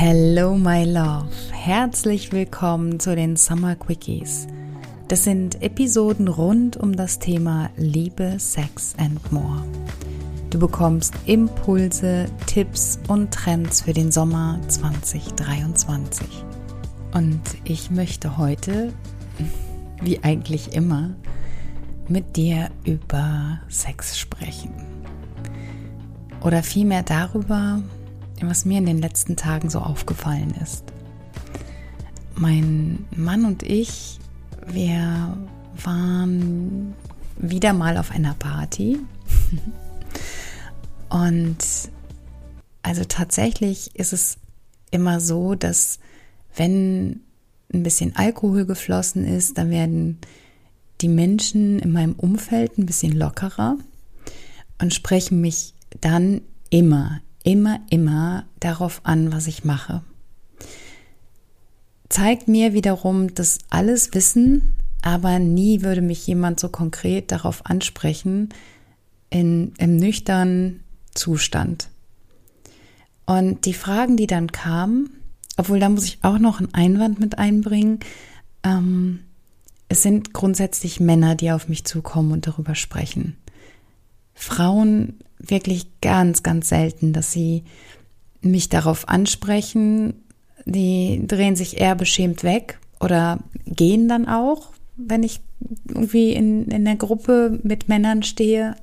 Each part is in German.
Hello, my love. Herzlich willkommen zu den Summer Quickies. Das sind Episoden rund um das Thema Liebe, Sex and More. Du bekommst Impulse, Tipps und Trends für den Sommer 2023. Und ich möchte heute, wie eigentlich immer, mit dir über Sex sprechen. Oder vielmehr darüber, was mir in den letzten Tagen so aufgefallen ist. Mein Mann und ich, wir waren wieder mal auf einer Party. und also tatsächlich ist es immer so, dass wenn ein bisschen Alkohol geflossen ist, dann werden die Menschen in meinem Umfeld ein bisschen lockerer und sprechen mich dann immer, immer, immer darauf an, was ich mache. Zeigt mir wiederum das alles Wissen, aber nie würde mich jemand so konkret darauf ansprechen in, im nüchternen Zustand. Und die Fragen, die dann kamen, obwohl da muss ich auch noch einen Einwand mit einbringen, ähm, es sind grundsätzlich Männer, die auf mich zukommen und darüber sprechen. Frauen wirklich ganz, ganz selten, dass sie mich darauf ansprechen. Die drehen sich eher beschämt weg oder gehen dann auch, wenn ich irgendwie in, in der Gruppe mit Männern stehe.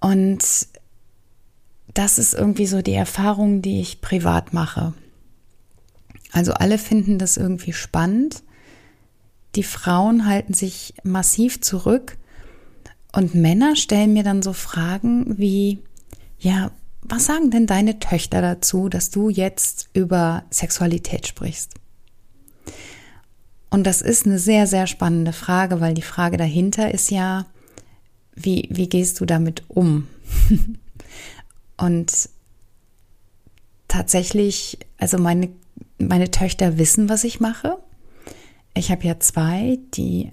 Und das ist irgendwie so die Erfahrung, die ich privat mache. Also alle finden das irgendwie spannend. Die Frauen halten sich massiv zurück und Männer stellen mir dann so Fragen wie, ja, was sagen denn deine Töchter dazu, dass du jetzt über Sexualität sprichst? Und das ist eine sehr, sehr spannende Frage, weil die Frage dahinter ist ja, wie, wie gehst du damit um? Und tatsächlich, also meine, meine Töchter wissen, was ich mache. Ich habe ja zwei, die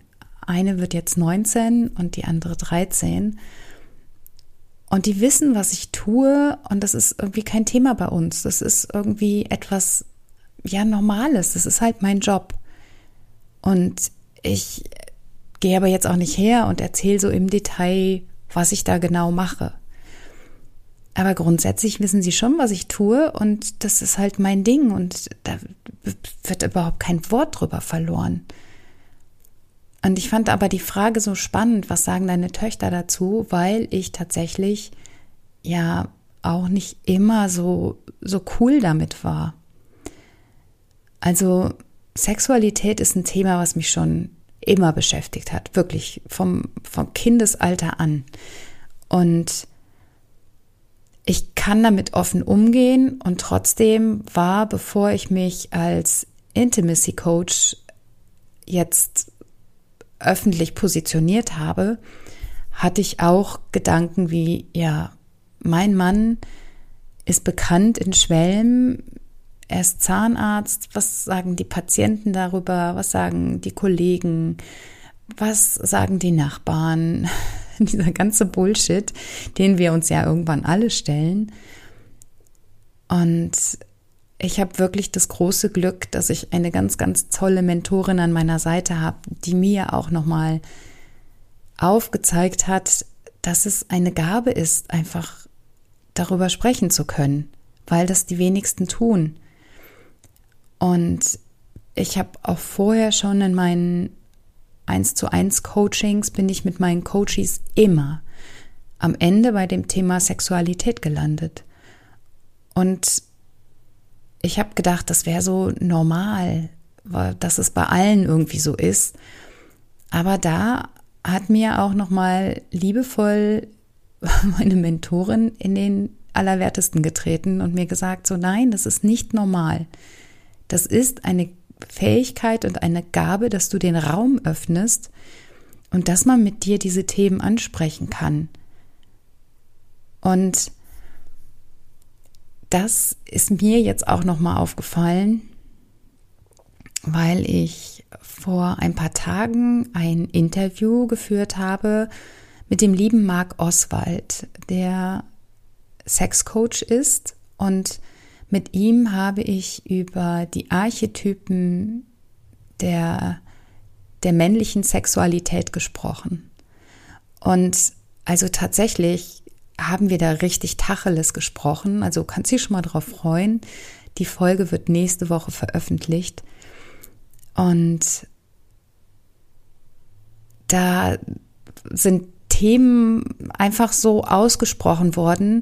eine wird jetzt 19 und die andere 13. Und die wissen, was ich tue und das ist irgendwie kein Thema bei uns. Das ist irgendwie etwas, ja, Normales. Das ist halt mein Job. Und ich gehe aber jetzt auch nicht her und erzähle so im Detail, was ich da genau mache. Aber grundsätzlich wissen sie schon, was ich tue und das ist halt mein Ding und da wird überhaupt kein Wort drüber verloren. Und ich fand aber die Frage so spannend, was sagen deine Töchter dazu, weil ich tatsächlich ja auch nicht immer so, so cool damit war. Also Sexualität ist ein Thema, was mich schon immer beschäftigt hat, wirklich vom, vom Kindesalter an. Und ich kann damit offen umgehen und trotzdem war, bevor ich mich als Intimacy Coach jetzt öffentlich positioniert habe, hatte ich auch Gedanken wie, ja, mein Mann ist bekannt in Schwelm, er ist Zahnarzt, was sagen die Patienten darüber, was sagen die Kollegen, was sagen die Nachbarn, dieser ganze Bullshit, den wir uns ja irgendwann alle stellen. Und ich habe wirklich das große Glück, dass ich eine ganz, ganz tolle Mentorin an meiner Seite habe, die mir auch nochmal aufgezeigt hat, dass es eine Gabe ist, einfach darüber sprechen zu können, weil das die wenigsten tun. Und ich habe auch vorher schon in meinen 1 zu 1 Coachings bin ich mit meinen Coaches immer am Ende bei dem Thema Sexualität gelandet. Und ich habe gedacht, das wäre so normal, dass es bei allen irgendwie so ist. Aber da hat mir auch noch mal liebevoll meine Mentorin in den Allerwertesten getreten und mir gesagt, so nein, das ist nicht normal. Das ist eine Fähigkeit und eine Gabe, dass du den Raum öffnest und dass man mit dir diese Themen ansprechen kann. Und das ist mir jetzt auch noch mal aufgefallen, weil ich vor ein paar Tagen ein Interview geführt habe mit dem lieben Marc Oswald, der Sexcoach ist und Mit ihm habe ich über die Archetypen der, der männlichen Sexualität gesprochen. Und also tatsächlich haben wir da richtig Tacheles gesprochen. Also kannst dich schon mal drauf freuen. Die Folge wird nächste Woche veröffentlicht. Und da sind Themen einfach so ausgesprochen worden.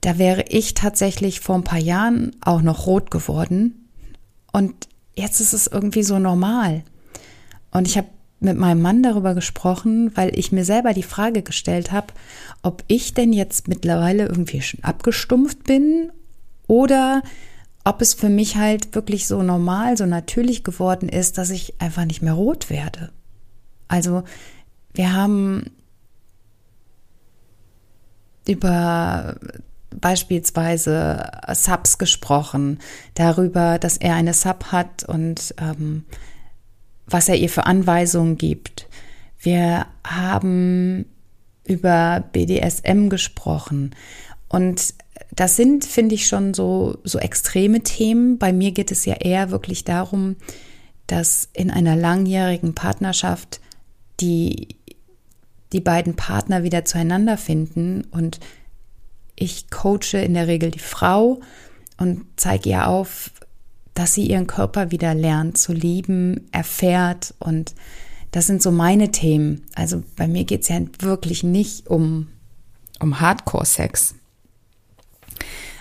Da wäre ich tatsächlich vor ein paar Jahren auch noch rot geworden. Und jetzt ist es irgendwie so normal. Und ich habe mit meinem Mann darüber gesprochen, weil ich mir selber die Frage gestellt habe, ob ich denn jetzt mittlerweile irgendwie schon abgestumpft bin oder ob es für mich halt wirklich so normal, so natürlich geworden ist, dass ich einfach nicht mehr rot werde. Also wir haben über beispielsweise Subs gesprochen, darüber, dass er eine Sub hat und ähm, was er ihr für Anweisungen gibt. Wir haben über BDSM gesprochen und das sind, finde ich, schon so, so extreme Themen. Bei mir geht es ja eher wirklich darum, dass in einer langjährigen Partnerschaft die, die beiden Partner wieder zueinander finden und ich coache in der Regel die Frau und zeige ihr auf, dass sie ihren Körper wieder lernt zu lieben, erfährt und das sind so meine Themen. Also bei mir geht es ja wirklich nicht um, um Hardcore-Sex.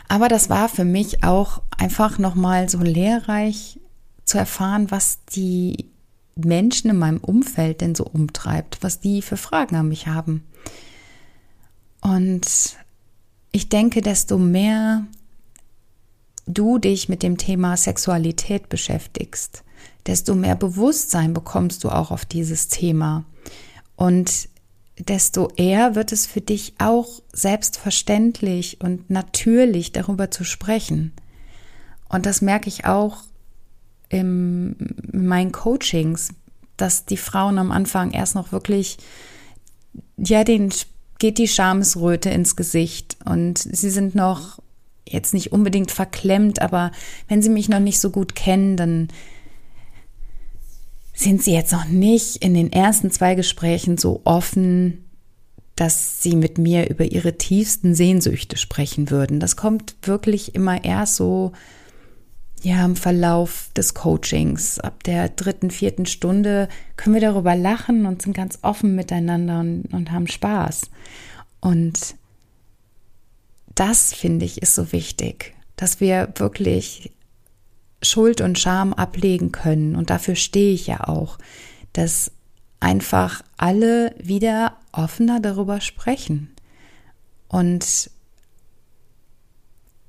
Aber das war für mich auch einfach nochmal so lehrreich zu erfahren, was die Menschen in meinem Umfeld denn so umtreibt, was die für Fragen an mich haben. Und ich denke, desto mehr du dich mit dem Thema Sexualität beschäftigst, desto mehr Bewusstsein bekommst du auch auf dieses Thema. Und desto eher wird es für dich auch selbstverständlich und natürlich darüber zu sprechen. Und das merke ich auch im, in meinen Coachings, dass die Frauen am Anfang erst noch wirklich, ja, den geht die Schamesröte ins Gesicht und sie sind noch jetzt nicht unbedingt verklemmt, aber wenn sie mich noch nicht so gut kennen, dann sind sie jetzt noch nicht in den ersten zwei Gesprächen so offen, dass sie mit mir über ihre tiefsten Sehnsüchte sprechen würden. Das kommt wirklich immer erst so, ja, im Verlauf des Coachings. Ab der dritten, vierten Stunde können wir darüber lachen und sind ganz offen miteinander und, und haben Spaß. Und das finde ich ist so wichtig, dass wir wirklich Schuld und Scham ablegen können. Und dafür stehe ich ja auch, dass einfach alle wieder offener darüber sprechen und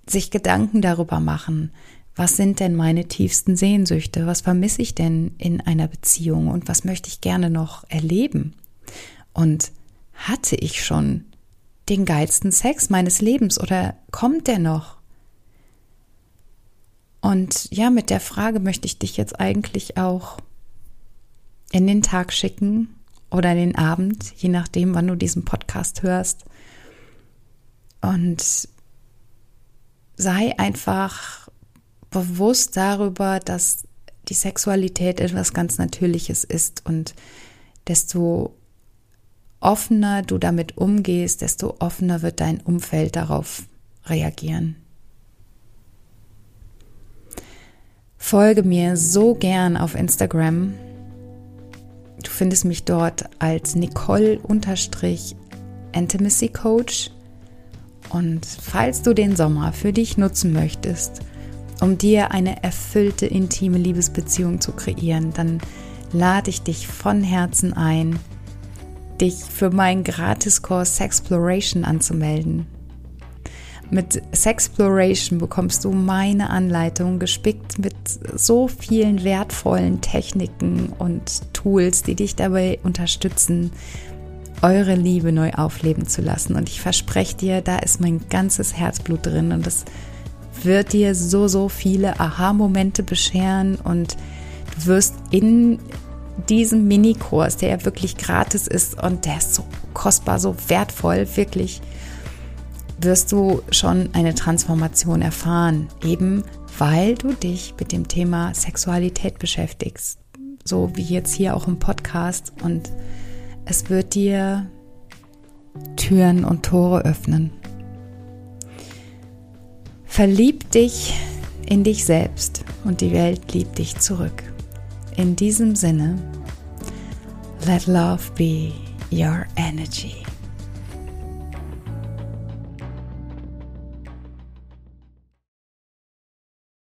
sich Gedanken darüber machen, was sind denn meine tiefsten Sehnsüchte, was vermisse ich denn in einer Beziehung und was möchte ich gerne noch erleben. Und hatte ich schon den geilsten Sex meines Lebens oder kommt der noch? Und ja, mit der Frage möchte ich dich jetzt eigentlich auch in den Tag schicken oder in den Abend, je nachdem, wann du diesen Podcast hörst. Und sei einfach bewusst darüber, dass die Sexualität etwas ganz Natürliches ist und desto offener du damit umgehst, desto offener wird dein Umfeld darauf reagieren. Folge mir so gern auf Instagram. Du findest mich dort als Nicole-Intimacy Coach. Und falls du den Sommer für dich nutzen möchtest, um dir eine erfüllte intime Liebesbeziehung zu kreieren, dann lade ich dich von Herzen ein, dich für meinen Gratiskurs Sexploration anzumelden. Mit Sexploration bekommst du meine Anleitung gespickt mit so vielen wertvollen Techniken und Tools, die dich dabei unterstützen, eure Liebe neu aufleben zu lassen. Und ich verspreche dir, da ist mein ganzes Herzblut drin und es wird dir so, so viele Aha-Momente bescheren und du wirst in diesem Minikurs, der ja wirklich gratis ist und der ist so kostbar, so wertvoll, wirklich wirst du schon eine Transformation erfahren, eben weil du dich mit dem Thema Sexualität beschäftigst, so wie jetzt hier auch im Podcast und es wird dir Türen und Tore öffnen. Verlieb dich in dich selbst und die Welt liebt dich zurück. In diesem Sinne, let love be your energy.